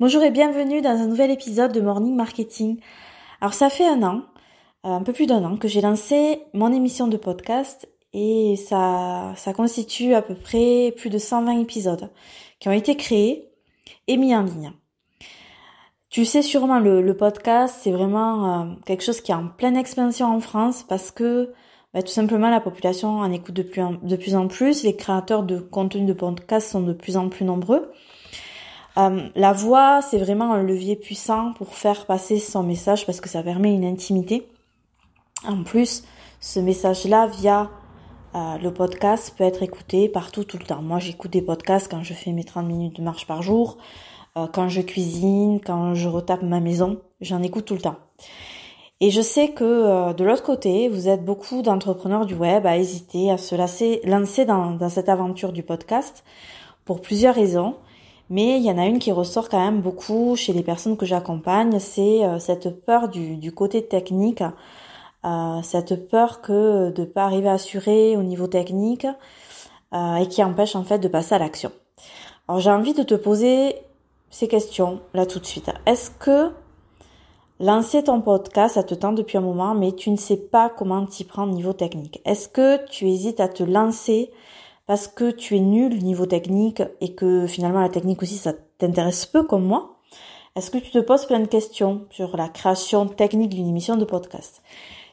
Bonjour et bienvenue dans un nouvel épisode de Morning Marketing. Alors ça fait un an, euh, un peu plus d'un an, que j'ai lancé mon émission de podcast et ça, ça constitue à peu près plus de 120 épisodes qui ont été créés et mis en ligne. Tu sais sûrement le, podcast, c'est vraiment euh, quelque chose qui est en pleine expansion en France parce que bah, tout simplement la population en écoute de plus, en, de plus en plus, les créateurs de contenu de podcast sont de plus en plus nombreux. Euh, la voix, c'est vraiment un levier puissant pour faire passer son message parce que ça permet une intimité. En plus, ce message-là, via euh, le podcast, peut être écouté partout, tout le temps. Moi, j'écoute des podcasts quand je fais mes 30 minutes de marche par jour, euh, quand je cuisine, quand je retape ma maison. J'en écoute tout le temps. Et je sais que de l'autre côté, vous êtes beaucoup d'entrepreneurs du web à hésiter à se lancer dans, dans cette aventure du podcast pour plusieurs raisons. Mais il y en a une qui ressort quand même beaucoup chez les personnes que j'accompagne, c'est euh, cette peur du, côté technique, euh, cette peur que de pas arriver à assurer au niveau technique euh, et qui empêche en fait de passer à l'action. Alors j'ai envie de te poser ces questions là tout de suite. Est-ce que lancer ton podcast, ça te tente depuis un moment, mais tu ne sais pas comment t'y prendre au niveau technique? Est-ce que tu hésites à te lancer parce que tu es nul niveau technique et que finalement la technique aussi ça t'intéresse peu comme moi Est-ce que tu te poses plein de questions sur la création technique d'une émission de podcast?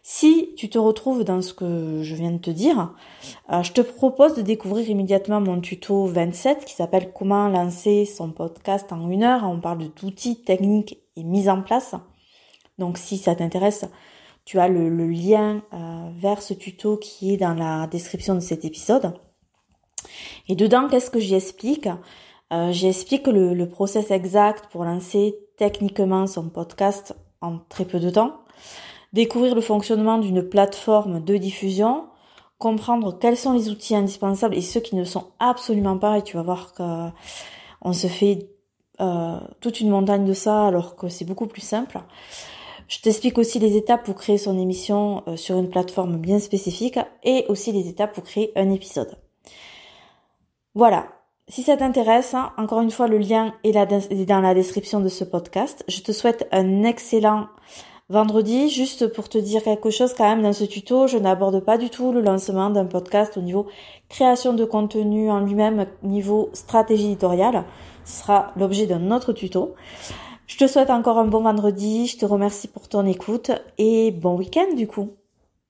Si tu te retrouves dans ce que je viens de te dire, euh, je te propose de découvrir immédiatement mon tuto 27 qui s'appelle comment lancer son podcast en une heure. On parle d'outils techniques et mise en place. Donc si ça t'intéresse, tu as le, lien euh, vers ce tuto qui est dans la description de cet épisode. Et dedans, qu'est-ce que j'y explique euh, J'explique le, le process exact pour lancer techniquement son podcast en très peu de temps, découvrir le fonctionnement d'une plateforme de diffusion, comprendre quels sont les outils indispensables et ceux qui ne sont absolument pas, et tu vas voir qu'on se fait euh, toute une montagne de ça alors que c'est beaucoup plus simple. Je t'explique aussi les étapes pour créer son émission euh, sur une plateforme bien spécifique et aussi les étapes pour créer un épisode. Voilà. Si ça t'intéresse, hein, encore une fois, le lien est, dans la description de ce podcast. Je te souhaite un excellent vendredi. Juste pour te dire quelque chose quand même dans ce tuto, je n'aborde pas du tout le lancement d'un podcast au niveau création de contenu en lui-même, niveau stratégie éditoriale. Ce sera l'objet d'un autre tuto. Je te souhaite encore un bon vendredi. Je te remercie pour ton écoute et bon week-end du coup.